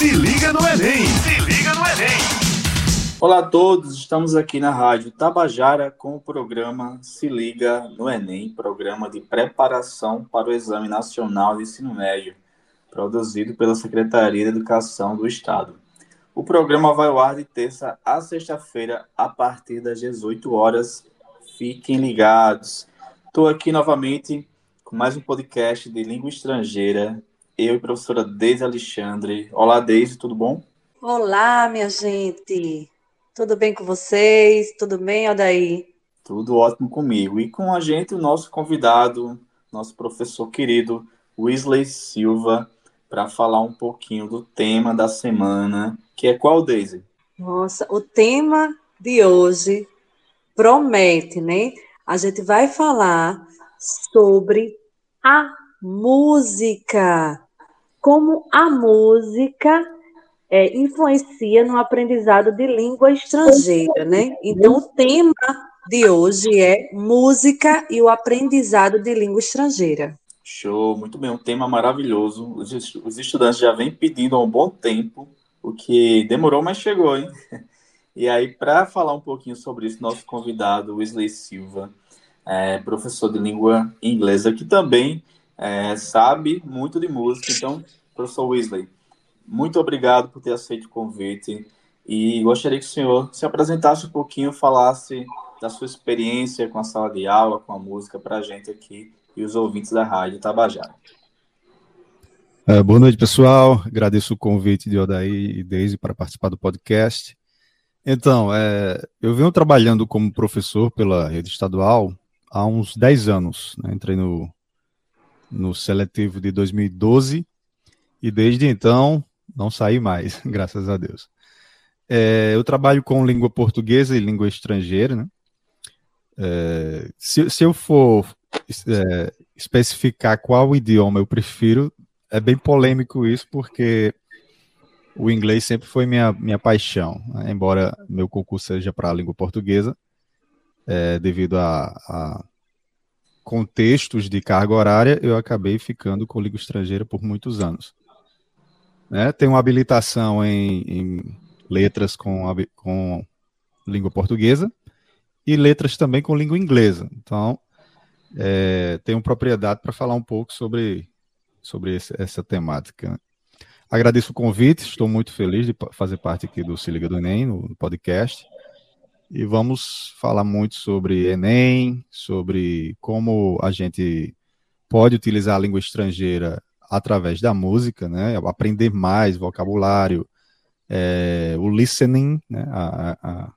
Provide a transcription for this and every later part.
Se liga no Enem! Se liga no Enem! Olá a todos, estamos aqui na Rádio Tabajara com o programa Se Liga no Enem, programa de preparação para o Exame Nacional de Ensino Médio, produzido pela Secretaria de Educação do Estado. O programa vai ao ar de terça a sexta-feira, a partir das 18 horas. Fiquem ligados. Estou aqui novamente com mais um podcast de língua estrangeira. Eu e a professora Deise Alexandre. Olá, Deise, tudo bom? Olá, minha gente. Tudo bem com vocês? Tudo bem, Odaí? Tudo ótimo comigo. E com a gente, o nosso convidado, nosso professor querido, Wesley Silva, para falar um pouquinho do tema da semana, que é qual, Deise? Nossa, o tema de hoje promete, né? A gente vai falar sobre a música. Como a música é, influencia no aprendizado de língua estrangeira, né? Então, o tema de hoje é música e o aprendizado de língua estrangeira. Show, muito bem, um tema maravilhoso. Os, estudantes já vêm pedindo há um bom tempo, o que demorou, mas chegou, hein? E aí, para falar um pouquinho sobre isso, nosso convidado, Wesley Silva, é, professor de língua inglesa, que também é, sabe muito de música. Então, professor Wesley, muito obrigado por ter aceito o convite e gostaria que o senhor se apresentasse um pouquinho, falasse da sua experiência com a sala de aula, com a música para a gente aqui e os ouvintes da Rádio Tabajara. Uh, boa noite, pessoal. Agradeço o convite de Odaí e Deise para participar do podcast. Então, é, eu venho trabalhando como professor pela rede estadual há uns 10 anos. Né? Entrei no, no seletivo de 2012 e desde então não saí mais, graças a Deus. É, eu trabalho com língua portuguesa e língua estrangeira. Né? É, se, se, eu for é, especificar qual idioma eu prefiro, é bem polêmico isso, porque o inglês sempre foi minha, minha paixão, né? embora meu concurso seja para a língua portuguesa, é, devido a, a, contextos de carga horária, eu acabei ficando com língua estrangeira por muitos anos. Né? Tenho uma habilitação em, em letras com, com língua portuguesa e letras também com língua inglesa. Então, é, tenho propriedade para falar um pouco sobre, sobre esse, essa temática. Agradeço o convite, estou muito feliz de fazer parte aqui do Se Liga do Enem, no podcast. E vamos falar muito sobre Enem, sobre como a gente pode utilizar a língua estrangeira através da música, né? Aprender mais vocabulário, é, o listening, né? a, a,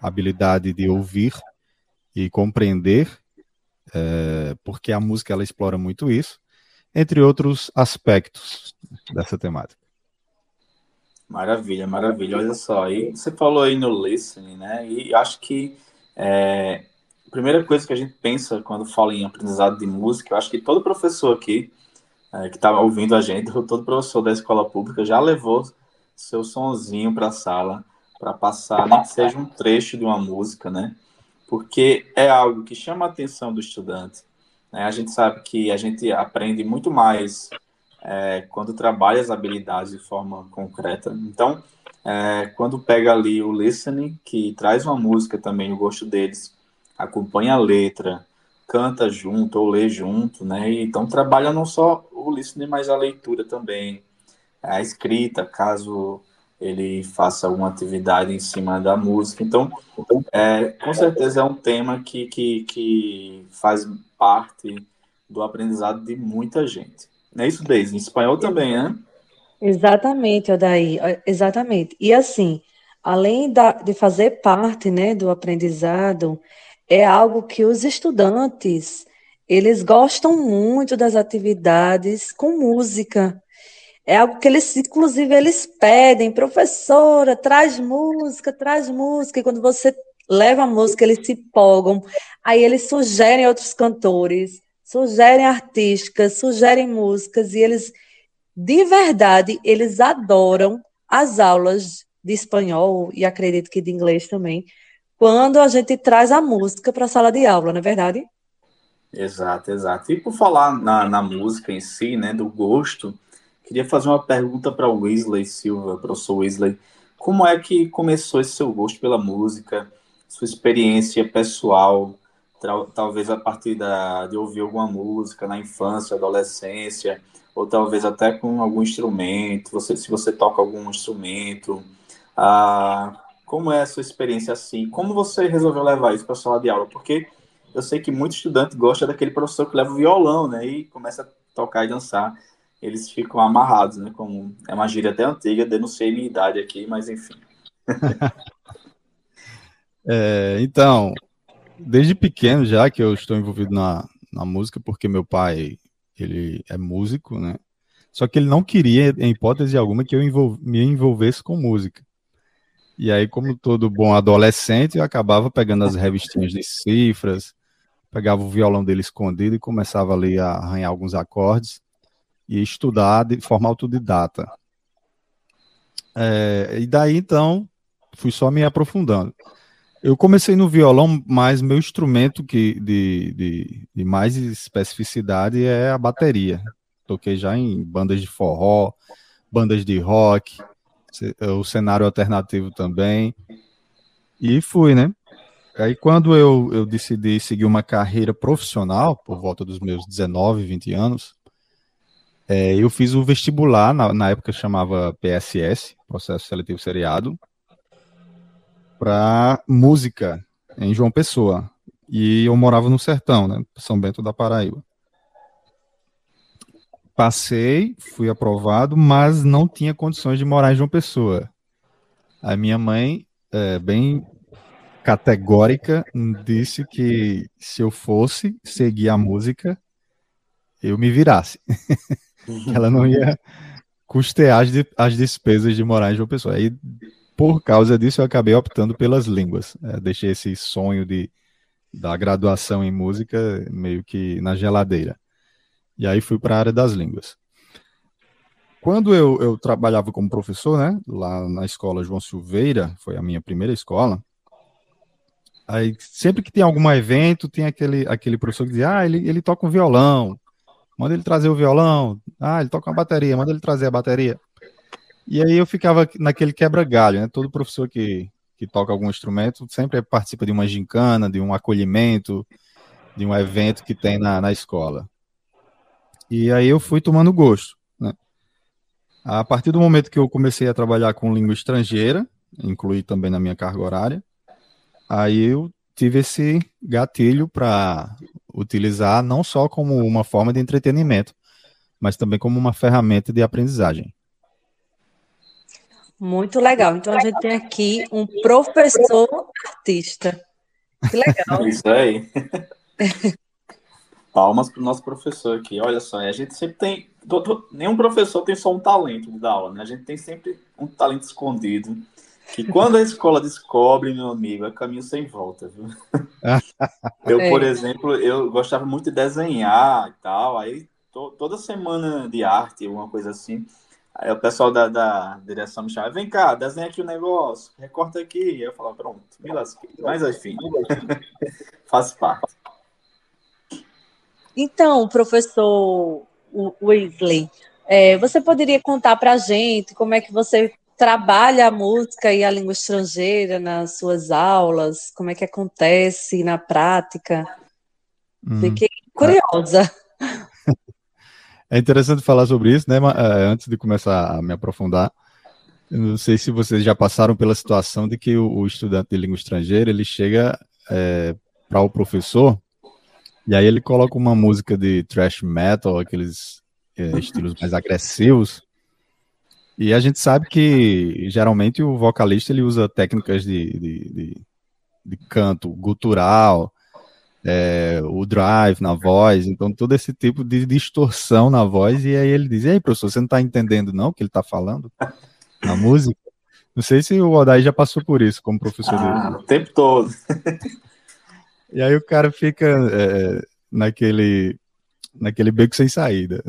habilidade de ouvir e compreender, é, porque a música ela explora muito isso entre outros aspectos dessa temática. Maravilha, maravilha. Olha só, e você falou aí no listening, né? E acho que é, a primeira coisa que a gente pensa quando fala em aprendizado de música, eu acho que todo professor aqui é, que está ouvindo a gente, todo professor da escola pública já levou seu sonzinho para a sala para passar, nem que seja um trecho de uma música, né? Porque é algo que chama a atenção do estudante né? A gente sabe que a gente aprende muito mais é, quando trabalha as habilidades de forma concreta. Então, é, quando pega ali o listening, que traz uma música também no gosto deles, acompanha a letra, canta junto ou lê junto, né? Então trabalha não só o listening, mas a leitura também, a escrita, caso ele faça alguma atividade em cima da música. Então, é, com certeza é um tema que, que, que faz parte do aprendizado de muita gente. Não é isso, Deise? Em espanhol também, né? Exatamente, Odaí, exatamente. E assim, além da, de fazer parte né, do aprendizado, é algo que os estudantes, eles gostam muito das atividades com música. É algo que eles, inclusive, eles pedem, professora, traz música, traz música. E quando você leva a música, eles se empolgam. Aí eles sugerem outros cantores, sugerem artísticas, sugerem músicas, e eles, de verdade, eles adoram as aulas de espanhol e acredito que de inglês também, quando a gente traz a música para a sala de aula, não é verdade? Exato, exato. E por falar na, na música em si, né, do gosto queria fazer uma pergunta para o Wesley Silva, professor Wesley. Como é que começou esse seu gosto pela música, sua experiência pessoal, talvez a partir da, de ouvir alguma música na infância, adolescência, ou talvez até com algum instrumento, você, se você toca algum instrumento. Ah, como é a sua experiência assim? Como você resolveu levar isso para a sala de aula? Porque eu sei que muito estudante gosta daquele professor que leva o violão, né? E começa a tocar e dançar. Eles ficam amarrados, né? Como é uma gíria até antiga, denunciei minha idade aqui, mas enfim. é, então, desde pequeno já que eu estou envolvido na, na música, porque meu pai ele é músico, né? Só que ele não queria, em hipótese alguma, que eu me envolvesse com música. E aí, como todo bom adolescente, eu acabava pegando as revistinhas de cifras, pegava o violão dele escondido e começava ali a arranhar alguns acordes e estudar de forma autodidata. É, e daí, então, fui só me aprofundando. Eu comecei no violão, mas meu instrumento que, de, de, de mais especificidade é a bateria. Toquei já em bandas de forró, bandas de rock, o cenário alternativo também. E fui, né? Aí quando eu, eu decidi seguir uma carreira profissional, por volta dos meus 19, 20 anos, é, eu fiz o vestibular, na, na época chamava PSS, Processo Seletivo Seriado, para música em João Pessoa. E eu morava no sertão, né? São Bento da Paraíba. Passei, fui aprovado, mas não tinha condições de morar em João Pessoa. A minha mãe, é, bem categórica, disse que se eu fosse seguir a música, eu me virasse. Ela não ia custear as, as despesas de morar em João Pessoa. Aí por causa disso, eu acabei optando pelas línguas. É, deixei esse sonho de, da graduação em música meio que na geladeira. E aí fui para a área das línguas. Quando eu, eu trabalhava como professor, né, lá na escola João Silveira, foi a minha primeira escola, aí sempre que tem algum evento, tem aquele, aquele professor que diz, ah, ele, ele toca um violão, manda ele trazer o violão, ah, ele toca uma bateria, manda ele trazer a bateria. E aí eu ficava naquele quebra-galho, né? Todo professor que, que toca algum instrumento sempre participa de uma gincana, de um acolhimento, de um evento que tem na, na escola. E aí eu fui tomando gosto. Né? A partir do momento que eu comecei a trabalhar com língua estrangeira, incluí também na minha carga horária, aí eu tive esse gatilho para utilizar não só como uma forma de entretenimento, mas também como uma ferramenta de aprendizagem. Muito legal. Então a gente tem aqui um professor artista. Que legal. Isso aí. Palmas para o nosso professor aqui. Olha só, a gente sempre tem. nenhum professor tem só um talento de dar aula, né? A gente tem sempre um talento escondido. Que quando a escola descobre, meu amigo, é caminho sem volta, viu? eu, por é. exemplo, eu gostava muito de desenhar e tal. Aí to, toda semana de arte, alguma coisa assim Aí o pessoal da, da direção me chama, vem cá, desenha aqui o negócio, recorta aqui. E eu falo, pronto, me lasquei. Mas enfim, faz parte. Então, professor Weasley, é, você poderia contar para a gente como é que você trabalha a música e a língua estrangeira nas suas aulas? Como é que acontece na prática? Hum, Fiquei curiosa. É interessante falar sobre isso, né? É, antes de começar a me aprofundar, eu não sei se vocês já passaram pela situação de que o, estudante de língua estrangeira ele chega é, para o professor e aí ele coloca uma música de thrash metal, aqueles é, estilos mais agressivos. E a gente sabe que geralmente o vocalista ele usa técnicas de, de, de, de canto gutural, é, o drive na voz, então todo esse tipo de distorção na voz, e aí ele diz, e aí, professor, você não está entendendo não o que ele está falando na música? Não sei se o Odai já passou por isso como professor ah, dele. O tempo todo. e aí o cara fica é, naquele, naquele beco sem saída.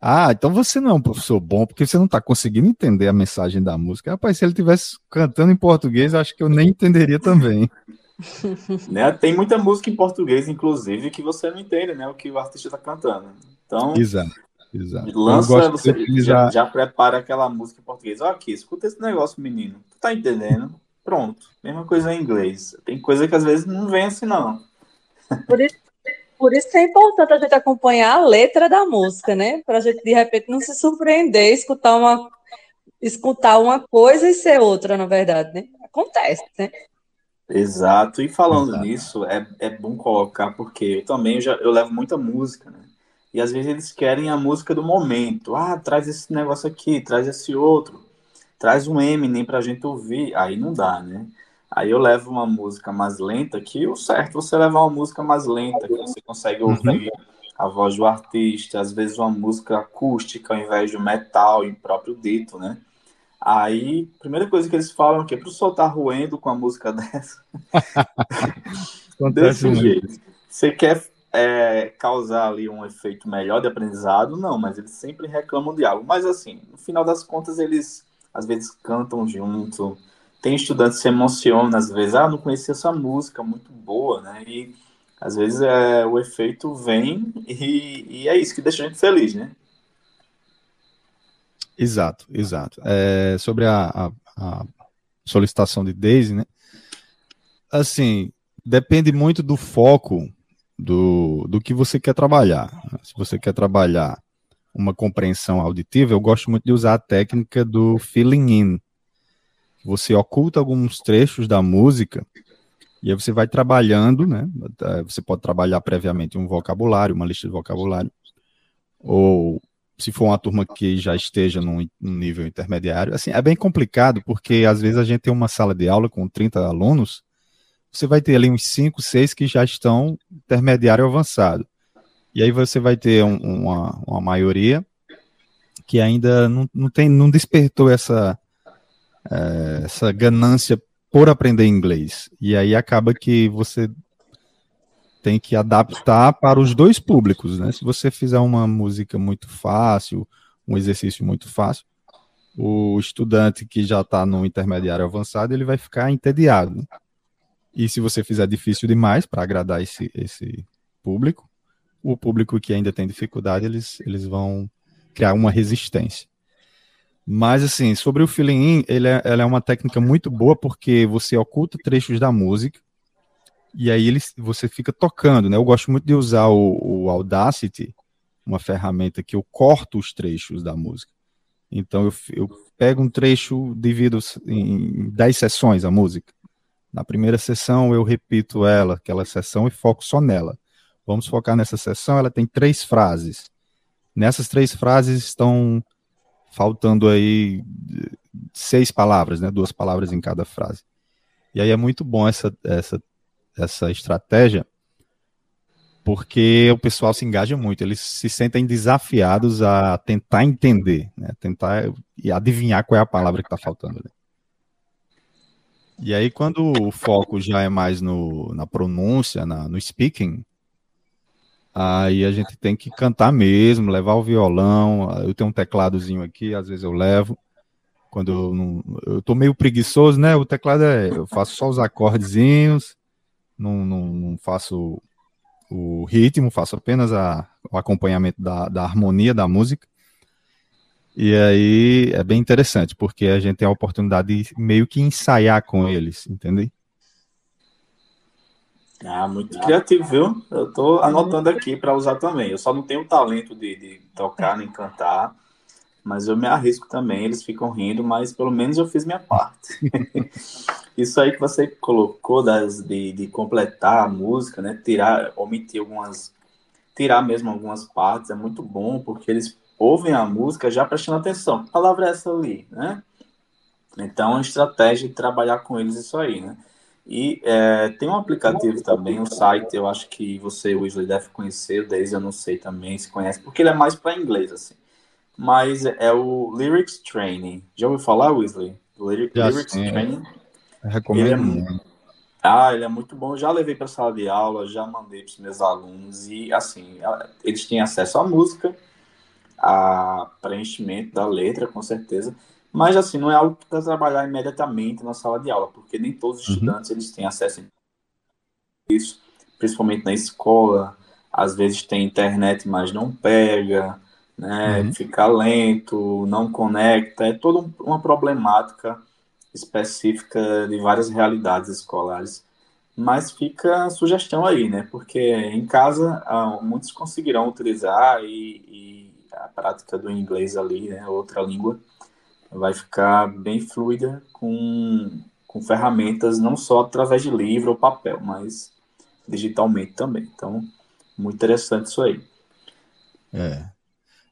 Ah, então você não é um professor bom, porque você não está conseguindo entender a mensagem da música. Rapaz, se ele tivesse cantando em português, acho que eu nem entenderia também. né? Tem muita música em português, inclusive, que você não entende né, o que o artista está cantando. Então, Exato. Exato. Lança, você já, já, prepara aquela música em português. Olha aqui, escuta esse negócio, menino. Tu tá entendendo? Pronto. Mesma coisa em inglês. Tem coisa que às vezes não vem assim, não. Por isso, por isso que é importante a gente acompanhar a letra da música, né? Para a gente, de repente, não se surpreender, escutar uma, escutar uma coisa e ser outra, na verdade, né? Acontece, né? Exato. E falando Exato. nisso, é, é bom colocar, porque eu também já, eu levo muita música, né? E às vezes eles querem a música do momento. Ah, traz esse negócio aqui, traz esse outro, traz um Eminem pra gente ouvir. Aí não dá, né? Aí eu levo uma música mais lenta, que o certo você levar uma música mais lenta, que você consegue uhum. ouvir uhum. a voz do artista, às vezes uma música acústica ao invés de metal em próprio dito, né? Aí, primeira coisa que eles falam é que para o sol tá ruendo com a música dessa. Desse jeito. Você quer é, causar ali um efeito melhor de aprendizado? Não, mas eles sempre reclamam de algo. Mas assim, no final das contas, eles às vezes cantam junto. Tem estudantes que se emocionam, às vezes, ah, não conhecia essa música, muito boa, né? E às vezes é, o efeito vem e, e é isso que deixa a gente feliz, né? Exato, exato. É, sobre a, a, a, solicitação de Daisy, né? Assim, depende muito do foco do, do que você quer trabalhar. Se você quer trabalhar uma compreensão auditiva, eu gosto muito de usar a técnica do feeling in. Você oculta alguns trechos da música e aí você vai trabalhando, né? Você pode trabalhar previamente um vocabulário, uma lista de vocabulário, ou se for uma turma que já esteja num, num, nível intermediário, assim, é bem complicado, porque às vezes a gente tem uma sala de aula com 30 alunos, você vai ter ali uns 5, 6 que já estão intermediário avançado. E aí você vai ter um, uma, uma maioria que ainda não, não, tem, não despertou essa, é, essa ganância por aprender inglês. E aí acaba que você tem que adaptar para os dois públicos, né? Se você fizer uma música muito fácil, um exercício muito fácil, o estudante que já está no intermediário avançado, ele vai ficar entediado. Né? E se você fizer difícil demais para agradar esse, esse público, o público que ainda tem dificuldade, eles, eles vão criar uma resistência. Mas, assim, sobre o feeling in, ele é, ela é uma técnica muito boa porque você oculta trechos da música e aí ele, você fica tocando, né? Eu gosto muito de usar o, o Audacity, uma ferramenta que eu corto os trechos da música. Então eu, eu pego um trecho, divido em 10 sessões a música. Na primeira sessão eu repito ela, aquela sessão, e foco só nela. Vamos focar nessa sessão, ela tem três frases. Nessas três frases estão faltando aí seis palavras, né? Duas palavras em cada frase. E aí é muito bom essa, essa essa estratégia, porque o pessoal se engaja muito, eles se sentem desafiados a tentar entender, né? tentar e adivinhar qual é a palavra que está faltando. E aí, quando o foco já é mais no, na pronúncia, na, no speaking, aí a gente tem que cantar mesmo, levar o violão. Eu tenho um tecladozinho aqui, às vezes eu levo. Quando eu, não, eu tô meio preguiçoso, né? O teclado é. Eu faço só os acordezinhos não, não, não faço o ritmo, faço apenas a, o acompanhamento da, da harmonia da música. E aí é bem interessante, porque a gente tem a oportunidade de meio que ensaiar com eles, entendeu? Ah, muito criativo, viu? Eu tô anotando aqui para usar também. Eu só não tenho talento de, de tocar nem cantar, mas eu me arrisco também, eles ficam rindo, mas pelo menos eu fiz minha parte. Isso aí que você colocou das, de, de completar a música, né? Tirar, omitir algumas. Tirar mesmo algumas partes é muito bom, porque eles ouvem a música já prestando atenção. Palavra é essa ali, né? Então, é uma estratégia de trabalhar com eles isso aí, né? E é, tem um aplicativo também, um site, eu acho que você, Wesley, deve conhecer, o Daisy eu não sei também se conhece, porque ele é mais para inglês, assim mas é o Lyrics Training. Já ouviu falar, Wesley? Lyric, Lyrics sim. Training? Eu recomendo ele é, Ah, ele é muito bom. Já levei para sala de aula, já mandei para os meus alunos e assim, eles têm acesso à música, a preenchimento da letra, com certeza. Mas assim, não é algo para trabalhar imediatamente na sala de aula, porque nem todos os uhum. estudantes eles têm acesso a isso, principalmente na escola. Às vezes tem internet, mas não pega né? Uhum. Fica lento, não conecta, é toda uma problemática específica de várias realidades escolares. Mas fica a sugestão aí, né? Porque em casa ah, muitos conseguirão utilizar e, e, a prática do inglês ali, né? Outra língua, vai ficar bem fluida com, com ferramentas não só através de livro ou papel, mas digitalmente também. Então, muito interessante isso aí. É.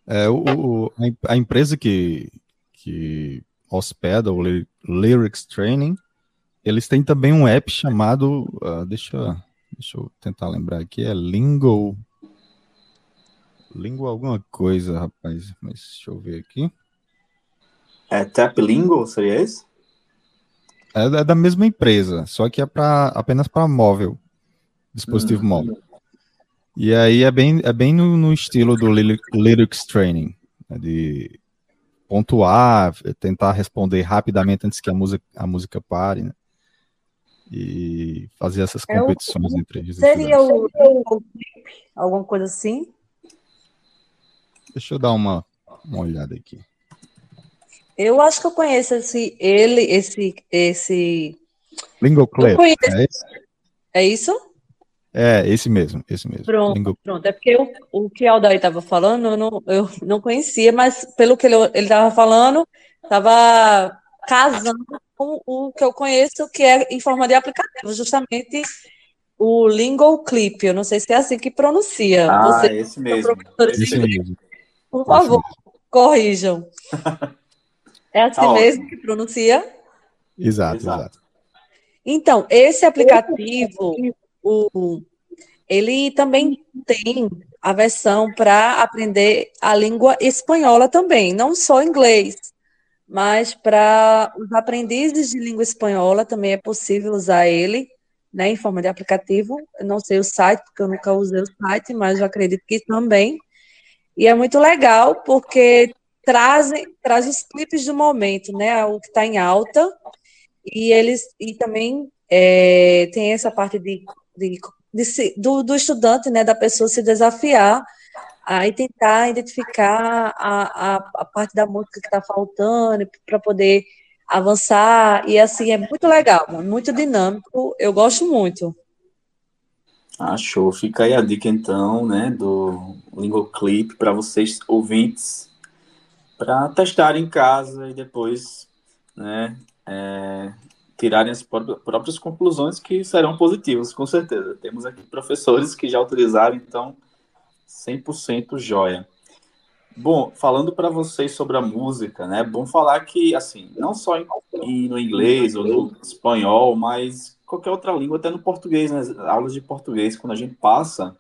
é o, o a empresa que, que hospeda o Lyrics Training, eles têm também um app chamado, uh, deixa, deixa eu tentar lembrar aqui, é Lingo, Lingo alguma coisa, rapaz, mas deixa eu ver aqui. É Tap Lingo, seria esse? É, é da mesma empresa, só que é pra, apenas para móvel, dispositivo hum. móvel. E aí é bem, é bem no, no estilo do Lyrics Training, né, de pontuar, tentar responder rapidamente antes que a música, a música pare, né? E fazer essas competições é o, entre eles. Seria o, o alguma coisa assim? Deixa eu dar uma, uma olhada aqui. Eu acho que eu conheço esse, ele, esse, esse. Lingo Clip. É, é isso? É, esse mesmo, esse mesmo. Pronto, Lingo... pronto. É porque eu, o que Aldair estava falando, eu não, eu não conhecia, mas pelo que ele estava falando, estava casando com o que eu conheço, que é em forma de aplicativo, justamente o Lingo Clip. Eu não sei se é assim que pronuncia. Ah, Você, esse mesmo. Esse mesmo. Por favor, corrijam. É assim tá mesmo que pronuncia? Exato, exato. Então, esse aplicativo o, ele também tem a versão para aprender a língua espanhola também, não só inglês, mas para os aprendizes de língua espanhola também é possível usar ele, né, em forma de aplicativo. Eu não sei o site, porque eu nunca usei o site, mas eu acredito que também. E é muito legal, porque trazem traz os clipes do momento, né, o que está em alta, e eles e também é, tem essa parte de de, de, do, do estudante, né, da pessoa se desafiar a tentar identificar a, a, a parte da música que está faltando para poder avançar e assim é muito legal, muito dinâmico, eu gosto muito. Ah, show. Fica aí a dica então, né, do Lingo Clip para vocês ouvintes para testar em casa e depois, né, é, tirarem as próprias conclusões que serão positivas, com certeza. Temos aqui professores que já utilizaram, então 100% joia. Bom, falando para vocês sobre a música, né? Bom falar que, assim, não só em, no inglês ou no espanhol, mas qualquer outra língua, até no português, nas né? aulas de português, quando a gente passa,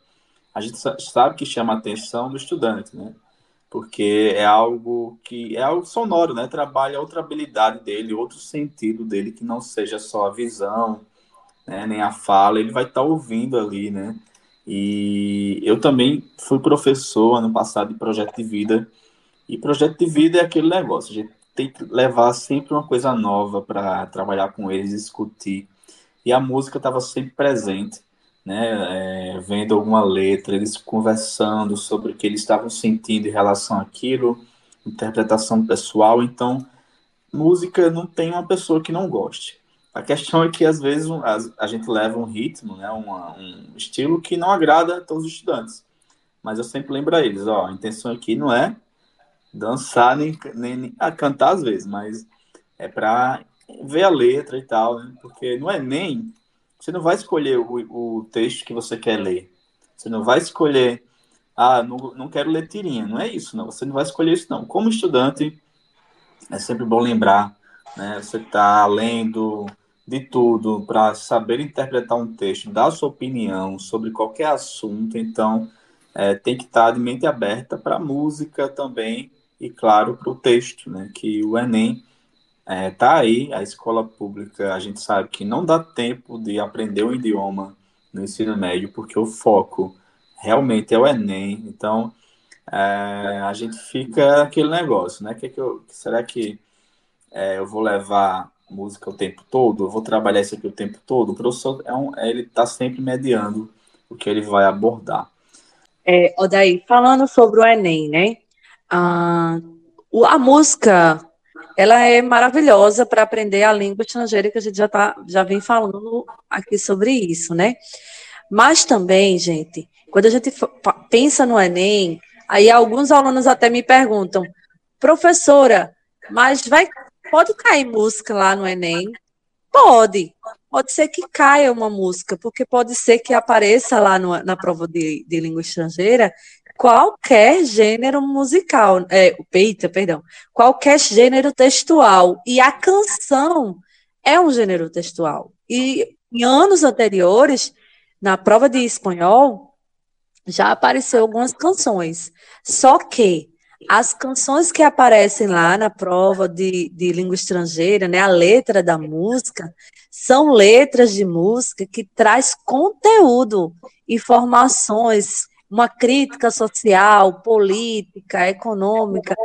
a gente sabe que chama a atenção do estudante, né? Porque é algo que é algo sonoro, né? Trabalha outra habilidade dele, outro sentido dele que não seja só a visão, né? nem a fala, ele vai estar tá ouvindo ali, né? E eu também fui professor ano passado de projeto de vida. E projeto de vida é aquele negócio, a gente tem que levar sempre uma coisa nova para trabalhar com eles, discutir. E a música estava sempre presente né, é, vendo alguma letra, eles conversando sobre o que eles estavam sentindo em relação àquilo, interpretação pessoal. Então, música não tem uma pessoa que não goste. A questão é que às vezes a, gente leva um ritmo, né, uma, um estilo que não agrada a todos os estudantes. Mas eu sempre lembro a eles, ó, a intenção aqui não é dançar nem, nem, nem a cantar às vezes, mas é para ver a letra e tal, né? Porque não é nem você não vai escolher o, o texto que você quer ler. Você não vai escolher, ah, não, não quero ler tirinha. Não é isso, não. Você não vai escolher isso, não. Como estudante, é sempre bom lembrar, né? Você está lendo de tudo para saber interpretar um texto, dar sua opinião sobre qualquer assunto. Então, é, tem que estar tá de mente aberta para a música também e, claro, para o texto, né? Que o Enem é, tá aí, a escola pública, a gente sabe que não dá tempo de aprender um idioma no ensino médio, porque o foco realmente é o Enem. Então, é, a gente fica aquele negócio, né? Que, que eu, será que é, eu vou levar música o tempo todo? Eu vou trabalhar isso aqui o tempo todo? O professor é um, ele está sempre mediando o que ele vai abordar. É, Odaí, falando sobre o Enem, né? a, a música ela é maravilhosa para aprender a língua estrangeira, que a gente já, tá, já vem falando aqui sobre isso, né? Mas também, gente, quando a gente pensa no Enem, aí alguns alunos até me perguntam, professora, mas vai, pode cair música lá no Enem? Pode. Pode ser que caia uma música, porque pode ser que apareça lá no, na prova de, de língua estrangeira qualquer gênero musical, é, peita, perdão, qualquer gênero textual. E a canção é um gênero textual. E em anos anteriores, na prova de espanhol, já apareceu algumas canções. Só que as canções que aparecem lá na prova de, de língua estrangeira, né, a letra da música, são letras de música que traz conteúdo, informações, uma crítica social, política, econômica.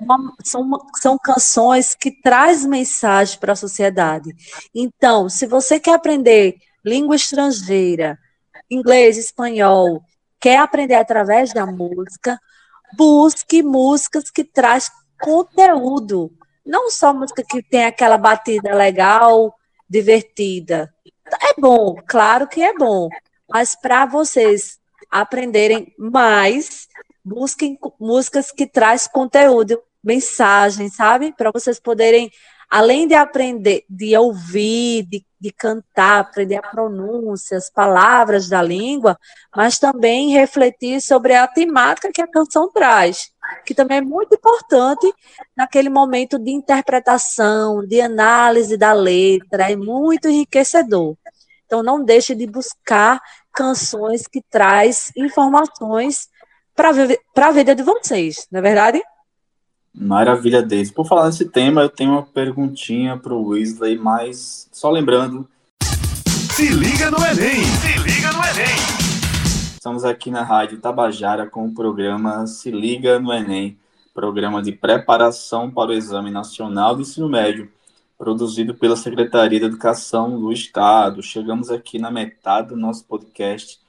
Uma, são, são canções que traz mensagem para a sociedade. Então, se você quer aprender língua estrangeira, inglês, espanhol, quer aprender através da música, busque músicas que traz conteúdo, não só música que tem aquela batida legal, divertida. É bom, claro que é bom, mas para vocês aprenderem mais, busquem músicas que traz conteúdo, mensagem, sabe? Para vocês poderem, além de aprender, de ouvir, de, de cantar, aprender a pronúncia, as palavras da língua, mas também refletir sobre a temática que a canção traz, que também é muito importante naquele momento de interpretação, de análise da letra, é muito enriquecedor. Então não deixe de buscar canções que traz informações para a vida de vocês, não é verdade? Maravilha, Deise. Por falar nesse tema, eu tenho uma perguntinha para o Weasley, mas só lembrando. Se liga no Enem! Se liga no Enem! Estamos aqui na Rádio Tabajara com o programa Se Liga no Enem, programa de preparação para o Exame Nacional do Ensino Médio produzido pela Secretaria de Educação do Estado. Chegamos aqui na metade do nosso podcast.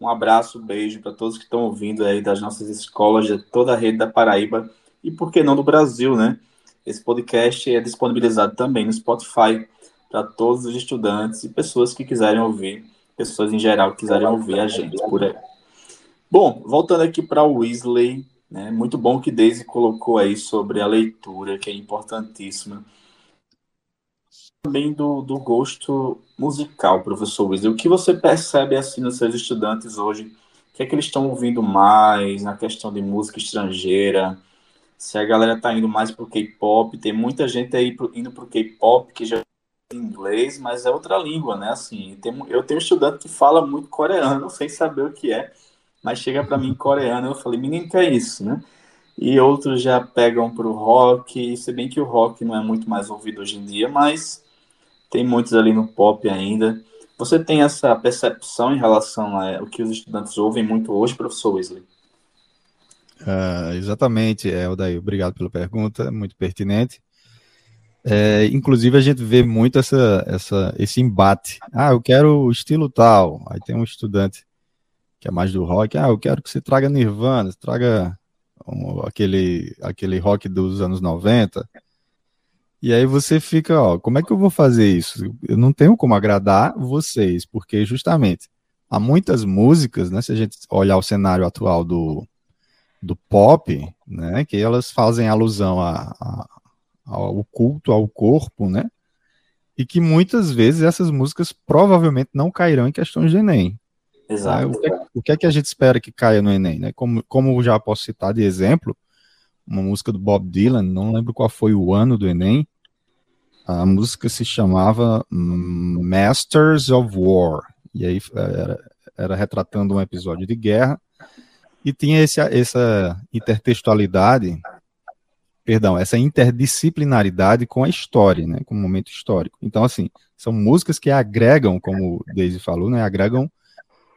Um abraço, beijo para todos que estão ouvindo aí das nossas escolas de toda a rede da Paraíba e por que não do Brasil, né? Esse podcast é disponibilizado também no Spotify para todos os estudantes e pessoas que quiserem ouvir, pessoas em geral que quiserem ouvir a gente por aí. Bom, voltando aqui para o Weasley, né? Muito bom que Daisy colocou aí sobre a leitura, que é importantíssima também do, do gosto musical, professor Wesley. O que você percebe assim nos seus estudantes hoje? O que é que eles estão ouvindo mais na questão de música estrangeira? Se a galera está indo mais para o K-pop, tem muita gente aí indo para o K-pop que já é inglês, mas é outra língua, né? Assim, tem, eu tenho um estudante que fala muito coreano, sem saber o que é, mas chega para mim coreano, eu falei, menino, que é isso, né? E outros já pegam para o rock, se bem que o rock não é muito mais ouvido hoje em dia, mas tem muitos ali no pop ainda. Você tem essa percepção em relação ao que os estudantes ouvem muito hoje, professor Wesley? Uh, exatamente, Eldaí, obrigado pela pergunta, muito pertinente. É, inclusive, a gente vê muito essa, essa, esse embate. Ah, eu quero o estilo tal. Aí tem um estudante que é mais do rock. Ah, eu quero que você traga Nirvana, traga um, aquele, aquele rock dos anos 90. E aí você fica, ó, como é que eu vou fazer isso? Eu não tenho como agradar vocês, porque justamente há muitas músicas, né? Se a gente olhar o cenário atual do, do pop, né? Que elas fazem alusão a, a, ao culto ao corpo, né? E que muitas vezes essas músicas provavelmente não cairão em questões de Enem. Exato. O que, é, o que, é que a gente espera que caia no Enem, né? Como, como já posso citar de exemplo, uma música do Bob Dylan, não lembro qual foi o ano do Enem, a música se chamava Masters of War. E aí era, era retratando um episódio de guerra. E tinha esse, essa intertextualidade, perdão, essa interdisciplinaridade com a história, né, com o momento histórico. Então, assim, são músicas que agregam, como o Daisy falou, né, agregam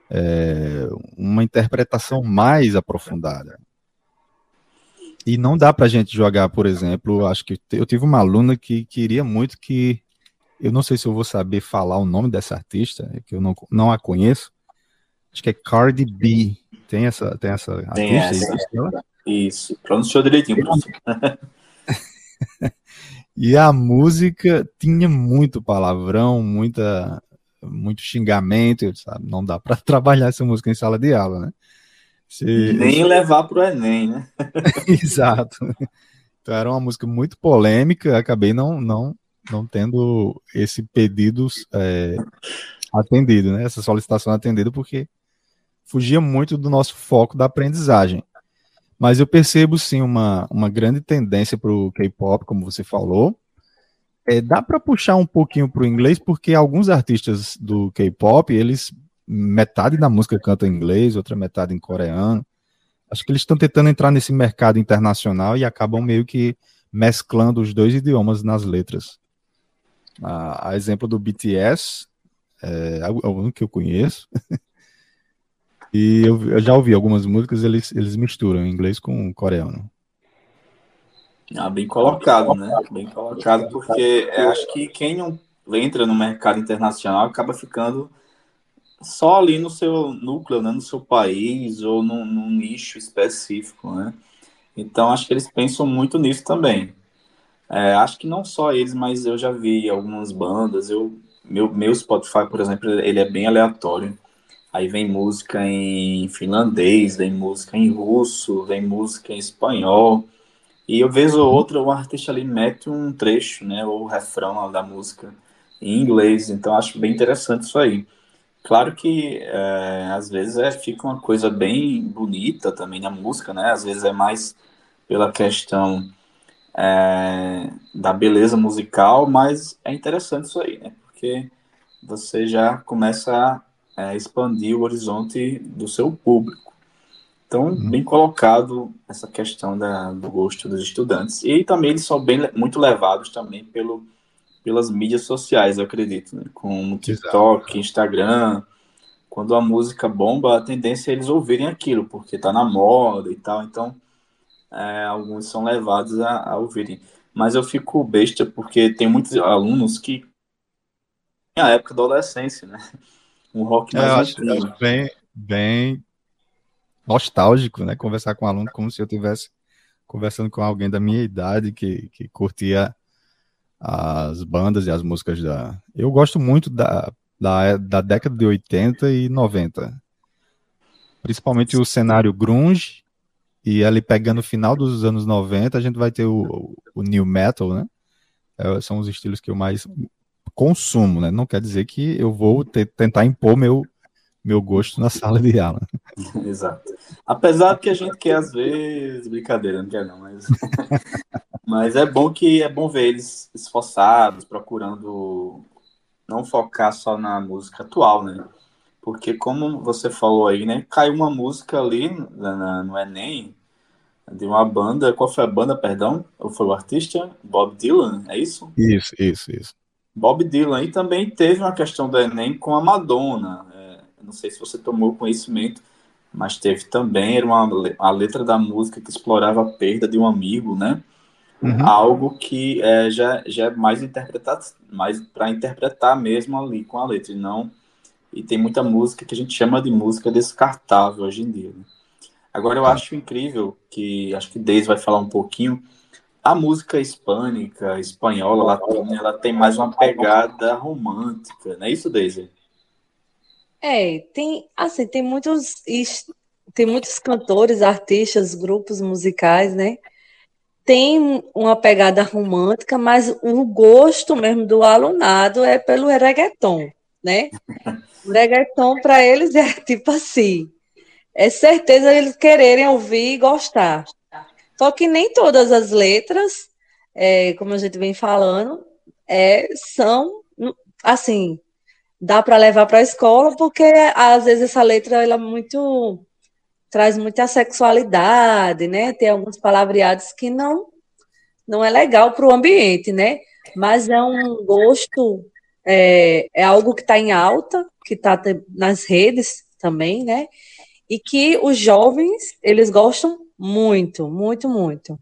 é, uma interpretação mais aprofundada. E não dá para a gente jogar, por exemplo, acho que eu tive uma aluna que queria muito que, eu não sei se eu vou saber falar o nome dessa artista, que eu não, não a conheço, acho que é Cardi B. Tem essa, tem essa tem artista? Essa. Isso, pronunciou direitinho, e a música tinha muito palavrão, muita, muito xingamento, sabe? Não dá para trabalhar essa música em sala de aula, né? Se... Nem levar para o Enem, né? Exato. Então era uma música muito polêmica, acabei não, não, não tendo esse pedido é, atendido, né? Essa solicitação atendida, porque fugia muito do nosso foco da aprendizagem. Mas eu percebo sim uma, uma grande tendência para o K-pop, como você falou. É, dá para puxar um pouquinho para o inglês, porque alguns artistas do K-pop, eles metade da música canta em inglês, outra metade em coreano. Acho que eles estão tentando entrar nesse mercado internacional e acabam meio que mesclando os dois idiomas nas letras. A, a exemplo do BTS, é, é o único que eu conheço. E eu, eu, já ouvi algumas músicas, eles, eles misturam inglês com coreano. Ah, bem colocado, né? Bem colocado, porque acho que quem não entra no mercado internacional acaba ficando só ali no seu núcleo, né? no seu país ou num, num nicho específico, né? Então acho que eles pensam muito nisso também. É, acho que não só eles, mas eu já vi algumas bandas. Eu, meu, meu Spotify, por exemplo, ele é bem aleatório. Aí vem música em finlandês, vem música em russo, vem música em espanhol. E eu vejo outra, o artista ali mete um trecho, né, ou o refrão da música em inglês. Então acho bem interessante isso aí. Claro que é, às vezes é, fica uma coisa bem bonita também na música, né? Às vezes é mais pela questão é, da beleza musical, mas é interessante isso aí, né? Porque você já começa a é, expandir o horizonte do seu público. Então, uhum. bem colocado essa questão da, do gosto dos estudantes. E também eles são bem, muito levados também pelo, pelas mídias sociais, eu acredito, né? como TikTok, Exato. Instagram. Quando a música bomba, a tendência é eles ouvirem aquilo, porque está na moda e tal. Então, é, alguns são levados a, a ouvirem. Mas eu fico besta porque tem muitos alunos que na época da adolescência, né? um rock mais é, eu acho, acho, bem, bem nostálgico, né? Conversar com um aluno como se eu tivesse conversando com alguém da minha idade que, que curtia as bandas e as músicas da. Eu gosto muito da, da, da década de 80 e 90. Principalmente o cenário grunge e ali pegando o final dos anos 90, a gente vai ter o, o new metal, né? É, são os estilos que eu mais consumo, né? Não quer dizer que eu vou ter, tentar impor meu, meu gosto na sala de aula. Exato. Apesar que a gente quer, às vezes, brincadeira, não quer não, mas, mas é bom que é bom ver eles esforçados, procurando não focar só na música atual, né? Porque como você falou aí, né? Caiu uma música ali na, no Enem de uma banda. Qual foi a banda, perdão? Ou foi o artista? Bob Dylan, é isso? Isso, isso, isso. Bob Dylan. E também teve uma questão do Enem com a Madonna. É, não sei se você tomou conhecimento, mas teve também era uma, a letra da música que explorava a perda de um amigo, né? Uhum. Algo que é, já, já é mais interpretado, mais para interpretar mesmo ali com a letra, e não. E tem muita música que a gente chama de música descartável hoje em dia. Né? Agora eu tá. acho incrível que acho que Deise vai falar um pouquinho a música hispânica, espanhola, latina, ela tem mais uma pegada romântica, não é isso, Daisy? É, tem, assim, tem muitos, tem muitos cantores, artistas, grupos musicais, né? Tem uma pegada romântica, mas o gosto mesmo do alunado é pelo reggaeton, né? O reggaeton para eles é tipo assim, é certeza eles quererem ouvir e gostar. Só que nem todas as letras, é, como a gente vem falando, é, são assim, dá para levar para a escola, porque às vezes essa letra ela é muito traz muita sexualidade, né? Tem alguns palavreados que não não é legal para o ambiente, né? Mas é um gosto, é, é algo que está em alta, que está nas redes também, né? E que os jovens eles gostam muito, muito, muito.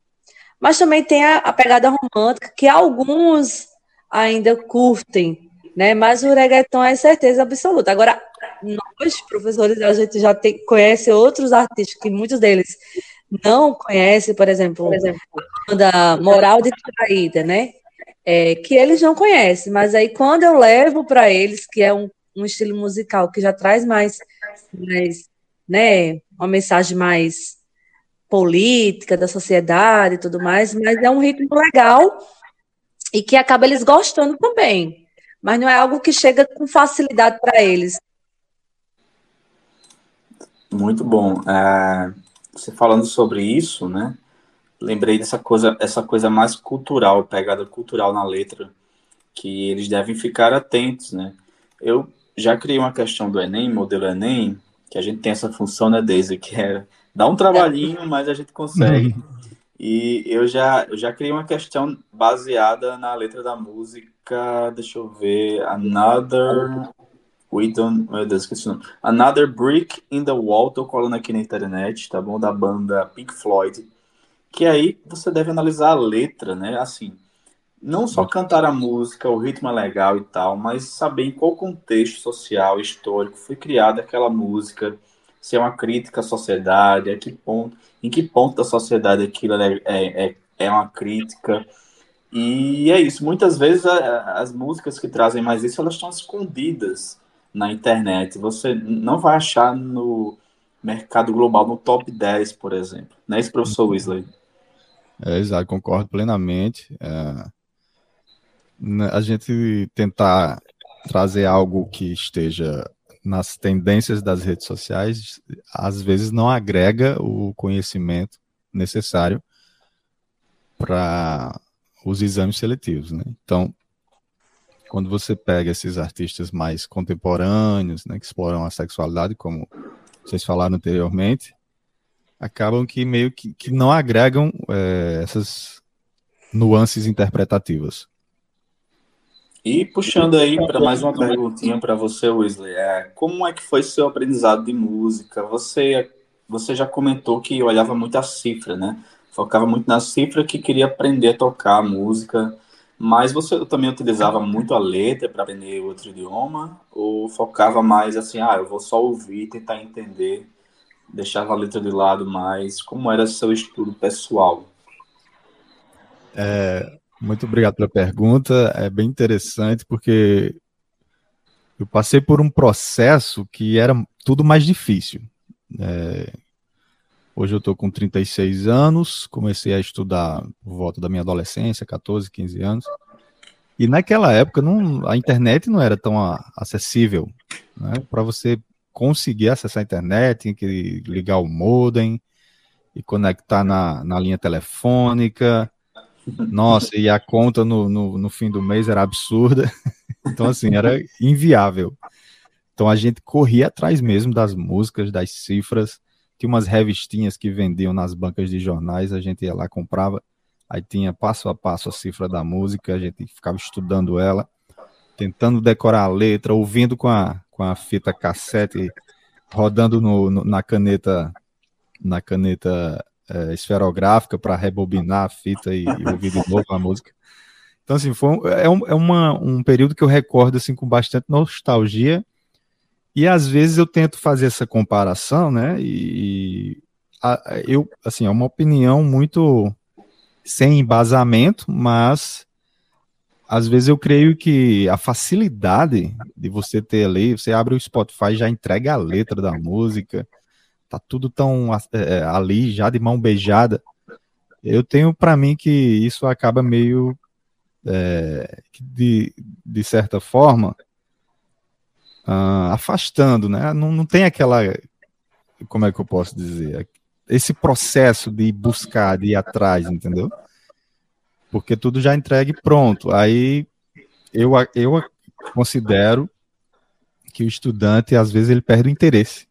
Mas também tem a, a pegada romântica, que alguns ainda curtem, né? Mas o reggaeton é certeza absoluta. Agora, nós, professores, a gente já tem, conhece outros artistas, que muitos deles não conhece, por exemplo, por exemplo da moral de traída, né? É, que eles não conhecem, mas aí quando eu levo para eles, que é um, um, estilo musical que já traz mais, mais, né, uma mensagem mais política da sociedade e tudo mais, mas é um ritmo legal e que acaba eles gostando também. Mas não é algo que chega com facilidade para eles. Muito bom. É, você falando sobre isso, né? Lembrei dessa coisa, essa coisa mais cultural, pegada cultural na letra, que eles devem ficar atentos, né? Eu já criei uma questão do Enem, modelo Enem, que a gente tem essa função, né, Daisy, que é Dá um trabalhinho, mas a gente consegue. E eu já, eu já criei uma questão baseada na letra da música, deixa eu ver, Another... We don't... Meu Deus, esqueci o nome. Another Brick in the Wall, tô colando aqui na internet, tá bom? Da banda Pink Floyd. Que aí você deve analisar a letra, né? Assim, não só cantar a música, o ritmo é legal e tal, mas saber em qual contexto social, histórico foi criada aquela música, se é uma crítica à sociedade, a que ponto, em que ponto da sociedade aquilo é, é, é, é uma crítica. E é isso. Muitas vezes a, as músicas que trazem mais isso, elas estão escondidas na internet. Você não vai achar no mercado global, no top 10, por exemplo. Não é isso, professor. Weasley? É, exato, concordo plenamente. É, né, a gente tentar trazer algo que esteja nas tendências das redes sociais, às vezes não agrega o conhecimento necessário para os exames seletivos, né? Então, quando você pega esses artistas mais contemporâneos, né, que exploram a sexualidade, como vocês falaram anteriormente, acabam que meio que, que não agregam é, essas nuances interpretativas. E puxando aí para mais uma perguntinha para você, Wesley, é, como é que foi seu aprendizado de música? Você, você já comentou que olhava muito a cifra, né? Focava muito na cifra que queria aprender a tocar música, mas você também utilizava muito a letra para aprender outro idioma? Ou focava mais assim, ah, eu vou só ouvir, tentar entender, deixava a letra de lado mais? Como era seu estudo pessoal? É, muito obrigado pela pergunta. É bem interessante porque eu passei por um processo que era tudo mais difícil. É, hoje eu estou com 36 anos, comecei a estudar por volta da minha adolescência, 14, 15 anos. E naquela época não, a internet não era tão acessível. Né? Para você conseguir acessar a internet, tinha que ligar o modem e conectar na, na linha telefônica. Nossa, e a conta no, no, no fim do mês era absurda. Então, assim, era inviável. Então a gente corria atrás mesmo das músicas, das cifras. Tinha umas revistinhas que vendiam nas bancas de jornais, a gente ia lá, comprava, aí tinha passo a passo a cifra da música, a gente ficava estudando ela, tentando decorar a letra, ouvindo com a, com a fita cassete, rodando no, no na caneta na caneta é, esferográfica para rebobinar a fita e, e, ouvir de novo a música. Então, assim, foi é, um, é uma, um período que eu recordo assim, com bastante nostalgia. E às vezes eu tento fazer essa comparação, né? E a, eu, assim, é uma opinião muito sem embasamento, mas às vezes eu creio que a facilidade de você ter ali, você abre o Spotify já entrega a letra da música, tá tudo tão é, é, ali, já de mão beijada. Eu tenho para mim que isso acaba meio, é, de, de certa forma, uh, afastando, né? Não, não tem aquela, como é que eu posso dizer, esse processo de buscar, de ir atrás, entendeu? Porque tudo já entregue pronto. Aí eu, eu considero que o estudante, às vezes, ele perde o interesse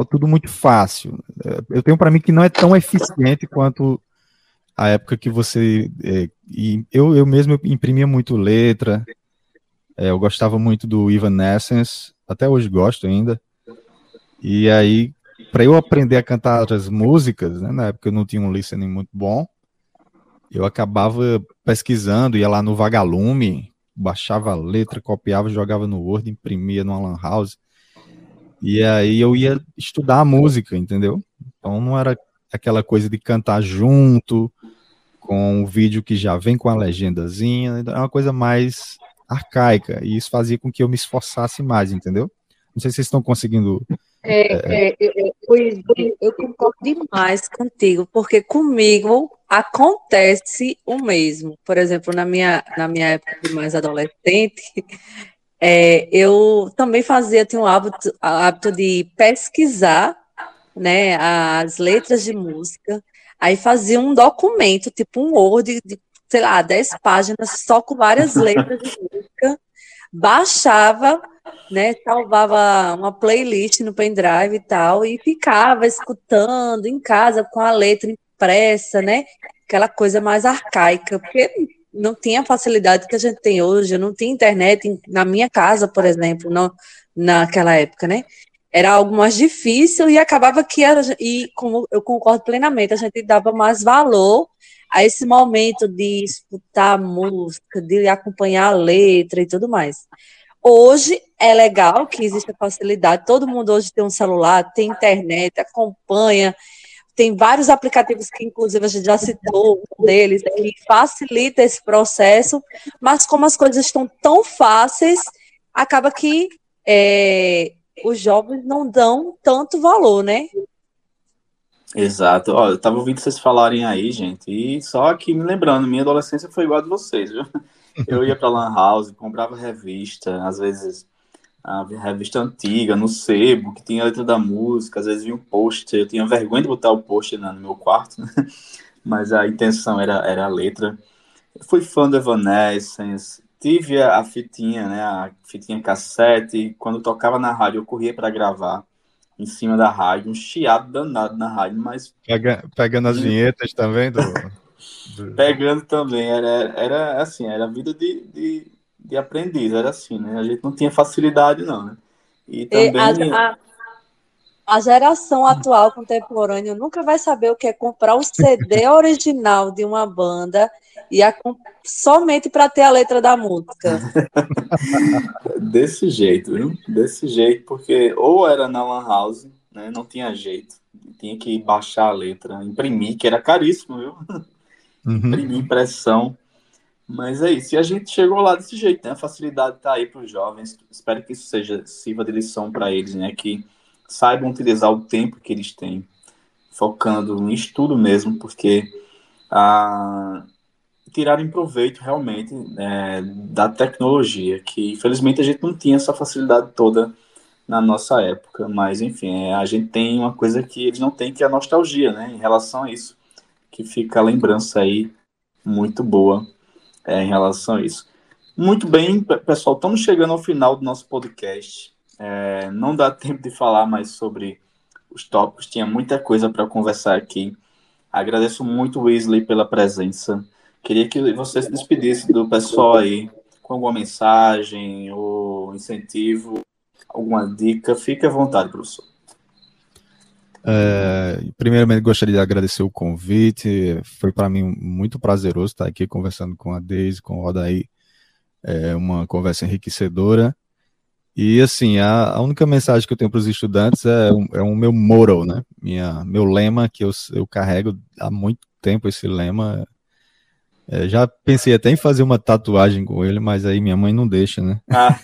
é tudo muito fácil. É, eu tenho para mim que não é tão eficiente quanto a época que você. É, eu, eu mesmo imprimia muito letra, é, eu gostava muito do Evanescence, até hoje gosto ainda. E aí, para eu aprender a cantar as músicas, né, na época eu não tinha um listening muito bom, eu acabava pesquisando, ia lá no Vagalume, baixava a letra, copiava, jogava no Word, imprimia no Lan House. E aí eu ia estudar a música, entendeu? Então não era aquela coisa de cantar junto com o vídeo que já vem com a legendazinha, é uma coisa mais arcaica, e isso fazia com que eu me esforçasse mais, entendeu? Não sei se vocês estão conseguindo. É, é, eu, eu, eu concordo demais contigo, porque comigo acontece o mesmo. Por exemplo, na minha, na minha época de mais adolescente, é, eu também fazia, tinha o hábito, hábito de pesquisar né, as letras de música, aí fazia um documento, tipo um Word de, sei lá, 10 páginas, só com várias letras de música, baixava, né, salvava uma playlist no pendrive e tal, e ficava escutando em casa com a letra impressa, né, aquela coisa mais arcaica, porque não tinha a facilidade que a gente tem hoje, não tinha internet na minha casa, por exemplo, não, naquela época, né, era algo mais difícil e acabava que era, e como eu concordo plenamente, a gente dava mais valor a esse momento de escutar música, de acompanhar a letra e tudo mais. Hoje é legal que existe a facilidade, todo mundo hoje tem um celular, tem internet, acompanha, tem vários aplicativos que, inclusive, a gente já citou um deles, que facilita esse processo, mas como as coisas estão tão fáceis, acaba que é, os jovens não dão tanto valor, né? Exato. Ó, eu tava ouvindo vocês falarem aí, gente, e só aqui me lembrando, minha adolescência foi igual a de vocês, viu? Eu ia pra Lan House, comprava revista, às vezes a revista antiga, no sebo, que tinha a letra da música, às vezes vinha um pôster, eu tinha vergonha de botar o pôster no meu quarto, né? mas a intenção era, era a letra. Eu fui fã do Evanescence, tive a, a, fitinha, né, a fitinha cassete, quando tocava na rádio eu corria para gravar em cima da rádio, um chiado danado na rádio, mas... Pega, pegando as vinhetas também do... do... Pegando também, era, era assim, era vida de, de, de, aprendiz, era assim, né, a gente não tinha facilidade não, né, e também... E a, a, a geração atual, contemporânea, nunca vai saber o que é comprar o CD original de uma banda e a, somente para ter a letra da música. Desse jeito, viu? Desse jeito, porque ou era na Lan House, né? Não tinha jeito. Tinha que baixar a letra, imprimir, que era caríssimo, viu? Uhum. Imprimir impressão. Mas é isso. E a gente chegou lá desse jeito, né? A facilidade está aí para os jovens. Espero que isso seja sirva de lição para eles, né? Que saibam utilizar o tempo que eles têm, focando em estudo mesmo, porque a, tirarem proveito realmente é, da tecnologia, que infelizmente a gente não tinha essa facilidade toda na nossa época, mas enfim, é, a gente tem uma coisa que eles não têm, que é a nostalgia, né, em relação a isso, que fica a lembrança aí muito boa é, em relação a isso. Muito bem, pessoal, estamos chegando ao final do nosso podcast. É, não dá tempo de falar mais sobre os tópicos, tinha muita coisa para conversar aqui. Agradeço muito, Wesley, pela presença. Queria que você se despedisse do pessoal aí com alguma mensagem ou incentivo, alguma dica. Fique à vontade, professor. É, primeiramente, gostaria de agradecer o convite. Foi para mim muito prazeroso estar aqui conversando com a Deise, com o Odaí. É uma conversa enriquecedora. E assim, a, a única mensagem que eu tenho para os estudantes é, é o meu moral, né? Minha, meu lema que eu, eu carrego há muito tempo esse lema é, já pensei até em fazer uma tatuagem com ele, mas aí minha mãe não deixa, né? Ah.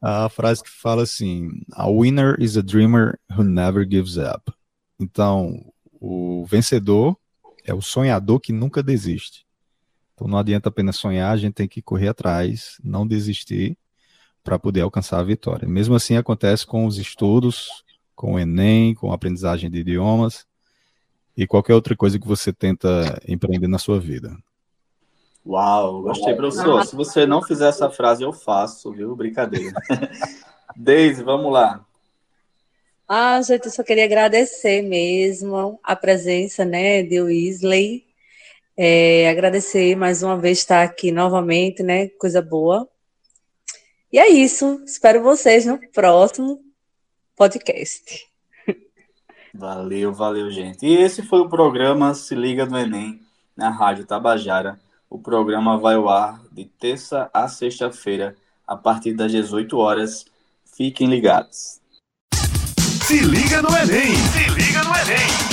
a frase que fala assim: A winner is a dreamer who never gives up. Então, o vencedor é o sonhador que nunca desiste. Então, não adianta apenas sonhar, a gente tem que correr atrás, não desistir para poder alcançar a vitória. Mesmo assim, acontece com os estudos, com o Enem, com a aprendizagem de idiomas e qualquer outra coisa que você tenta empreender na sua vida. Uau, gostei, professor. Se você não fizer essa frase, eu faço, viu? Brincadeira. Deise, vamos lá. Ah, gente, eu só queria agradecer mesmo a presença, né, de Weasley. É, agradecer mais uma vez estar aqui novamente, né? Coisa boa. E é isso. Espero vocês no próximo podcast. Valeu, valeu, gente. E esse foi o programa Se Liga no Enem, na Rádio Tabajara. O programa vai ao ar de terça a sexta-feira, a partir das 18 horas. Fiquem ligados. Se liga no Enem! Se liga no Enem!